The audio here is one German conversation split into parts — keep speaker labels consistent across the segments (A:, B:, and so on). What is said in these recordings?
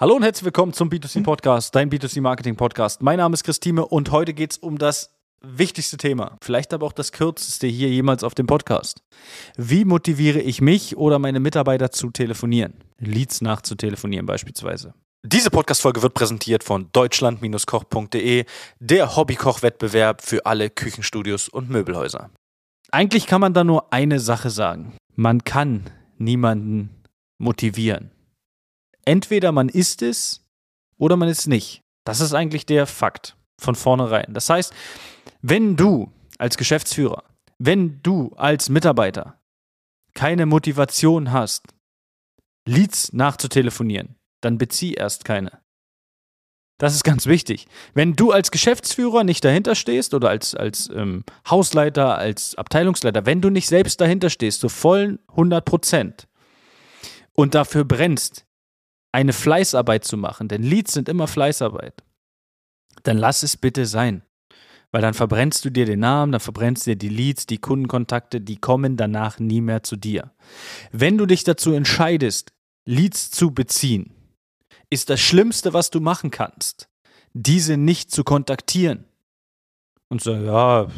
A: Hallo und herzlich willkommen zum B2C Podcast, dein B2C Marketing Podcast. Mein Name ist Christine und heute geht es um das wichtigste Thema, vielleicht aber auch das kürzeste hier jemals auf dem Podcast. Wie motiviere ich mich oder meine Mitarbeiter zu telefonieren? Leads nachzutelefonieren beispielsweise. Diese Podcast-Folge wird präsentiert von deutschland-koch.de, der Hobbykoch-Wettbewerb für alle Küchenstudios und Möbelhäuser. Eigentlich kann man da nur eine Sache sagen. Man kann niemanden motivieren. Entweder man ist es oder man ist nicht. Das ist eigentlich der Fakt von vornherein. Das heißt, wenn du als Geschäftsführer, wenn du als Mitarbeiter keine Motivation hast, Leads nachzutelefonieren, dann bezieh erst keine. Das ist ganz wichtig. Wenn du als Geschäftsführer nicht dahinter stehst oder als, als ähm, Hausleiter, als Abteilungsleiter, wenn du nicht selbst dahinter stehst, so vollen 100 Prozent und dafür brennst, eine Fleißarbeit zu machen, denn Leads sind immer Fleißarbeit, dann lass es bitte sein. Weil dann verbrennst du dir den Namen, dann verbrennst du dir die Leads, die Kundenkontakte, die kommen danach nie mehr zu dir. Wenn du dich dazu entscheidest, Leads zu beziehen, ist das Schlimmste, was du machen kannst, diese nicht zu kontaktieren. Und so, ja,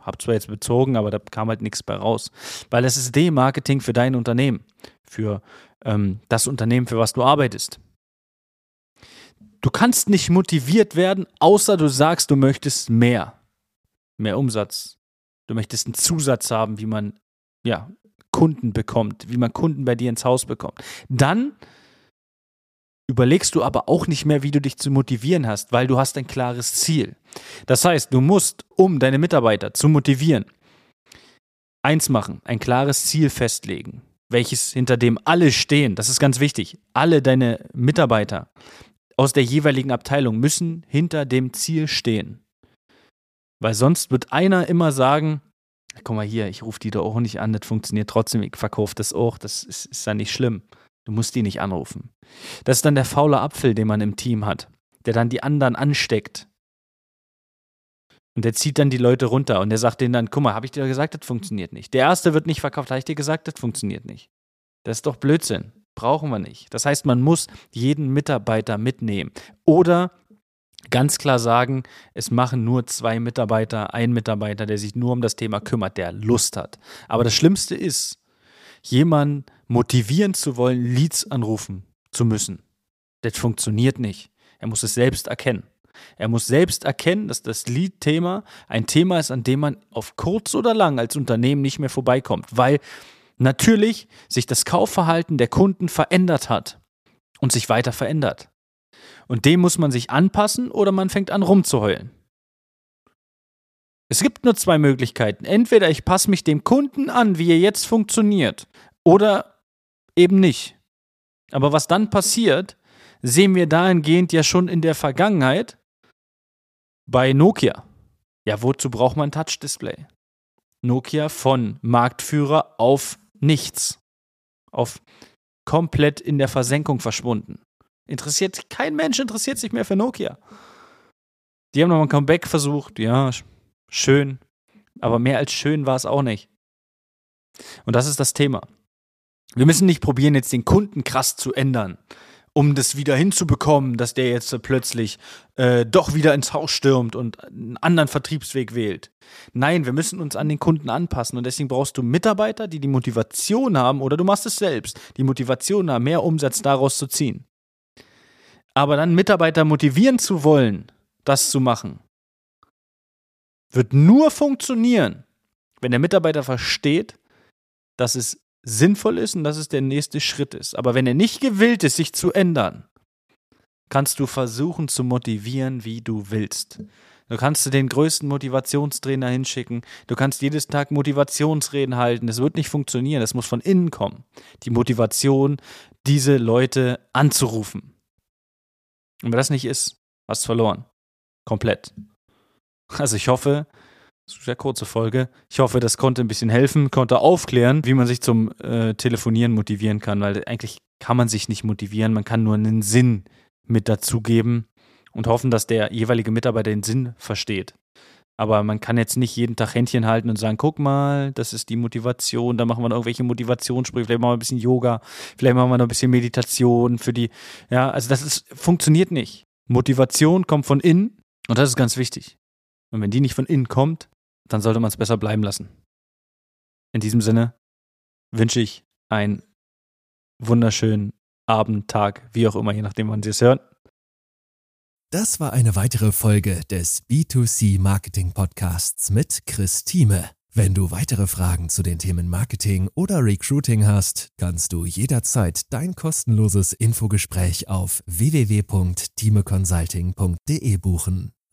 A: hab zwar jetzt bezogen, aber da kam halt nichts bei raus. Weil es ist Demarketing für dein Unternehmen, für ähm, das Unternehmen, für was du arbeitest. Du kannst nicht motiviert werden, außer du sagst, du möchtest mehr. Mehr Umsatz. Du möchtest einen Zusatz haben, wie man ja, Kunden bekommt, wie man Kunden bei dir ins Haus bekommt. Dann überlegst du aber auch nicht mehr, wie du dich zu motivieren hast, weil du hast ein klares Ziel. Das heißt, du musst, um deine Mitarbeiter zu motivieren, eins machen, ein klares Ziel festlegen welches hinter dem alle stehen. Das ist ganz wichtig. Alle deine Mitarbeiter aus der jeweiligen Abteilung müssen hinter dem Ziel stehen. Weil sonst wird einer immer sagen, guck mal hier, ich rufe die da auch nicht an, das funktioniert trotzdem, ich verkaufe das auch, das ist, ist dann nicht schlimm. Du musst die nicht anrufen. Das ist dann der faule Apfel, den man im Team hat, der dann die anderen ansteckt. Und der zieht dann die Leute runter und der sagt denen dann, guck mal, habe ich dir gesagt, das funktioniert nicht. Der erste wird nicht verkauft, habe ich dir gesagt, das funktioniert nicht. Das ist doch Blödsinn. Brauchen wir nicht. Das heißt, man muss jeden Mitarbeiter mitnehmen. Oder ganz klar sagen, es machen nur zwei Mitarbeiter, ein Mitarbeiter, der sich nur um das Thema kümmert, der Lust hat. Aber das Schlimmste ist, jemanden motivieren zu wollen, Leads anrufen zu müssen. Das funktioniert nicht. Er muss es selbst erkennen. Er muss selbst erkennen, dass das Lead-Thema ein Thema ist, an dem man auf kurz oder lang als Unternehmen nicht mehr vorbeikommt, weil natürlich sich das Kaufverhalten der Kunden verändert hat und sich weiter verändert. Und dem muss man sich anpassen oder man fängt an rumzuheulen. Es gibt nur zwei Möglichkeiten. Entweder ich passe mich dem Kunden an, wie er jetzt funktioniert, oder eben nicht. Aber was dann passiert, sehen wir dahingehend ja schon in der Vergangenheit, bei Nokia. Ja, wozu braucht man Touch-Display? Nokia von Marktführer auf nichts. Auf komplett in der Versenkung verschwunden. Interessiert, kein Mensch interessiert sich mehr für Nokia. Die haben nochmal ein Comeback versucht, ja, schön. Aber mehr als schön war es auch nicht. Und das ist das Thema. Wir müssen nicht probieren, jetzt den Kunden krass zu ändern um das wieder hinzubekommen, dass der jetzt plötzlich äh, doch wieder ins Haus stürmt und einen anderen Vertriebsweg wählt. Nein, wir müssen uns an den Kunden anpassen und deswegen brauchst du Mitarbeiter, die die Motivation haben oder du machst es selbst, die Motivation haben, mehr Umsatz daraus zu ziehen. Aber dann Mitarbeiter motivieren zu wollen, das zu machen, wird nur funktionieren, wenn der Mitarbeiter versteht, dass es sinnvoll ist und dass es der nächste Schritt ist. Aber wenn er nicht gewillt ist, sich zu ändern, kannst du versuchen zu motivieren, wie du willst. Du kannst den größten Motivationstrainer hinschicken. Du kannst jedes Tag Motivationsreden halten. Das wird nicht funktionieren. Das muss von innen kommen. Die Motivation, diese Leute anzurufen. Und wenn das nicht ist, hast du verloren. Komplett. Also ich hoffe, sehr kurze Folge. Ich hoffe, das konnte ein bisschen helfen, konnte aufklären, wie man sich zum äh, Telefonieren motivieren kann, weil eigentlich kann man sich nicht motivieren, man kann nur einen Sinn mit dazugeben und hoffen, dass der jeweilige Mitarbeiter den Sinn versteht. Aber man kann jetzt nicht jeden Tag Händchen halten und sagen, guck mal, das ist die Motivation, da machen wir noch irgendwelche Motivationssprüche, vielleicht machen wir ein bisschen Yoga, vielleicht machen wir noch ein bisschen Meditation für die, ja, also das ist, funktioniert nicht. Motivation kommt von innen und das ist ganz wichtig. Und wenn die nicht von innen kommt, dann sollte man es besser bleiben lassen. In diesem Sinne wünsche ich einen wunderschönen Abend, Tag, wie auch immer, je nachdem, wann Sie es hören.
B: Das war eine weitere Folge des B2C Marketing Podcasts mit Chris Thieme. Wenn du weitere Fragen zu den Themen Marketing oder Recruiting hast, kannst du jederzeit dein kostenloses Infogespräch auf www.timeconsulting.de buchen.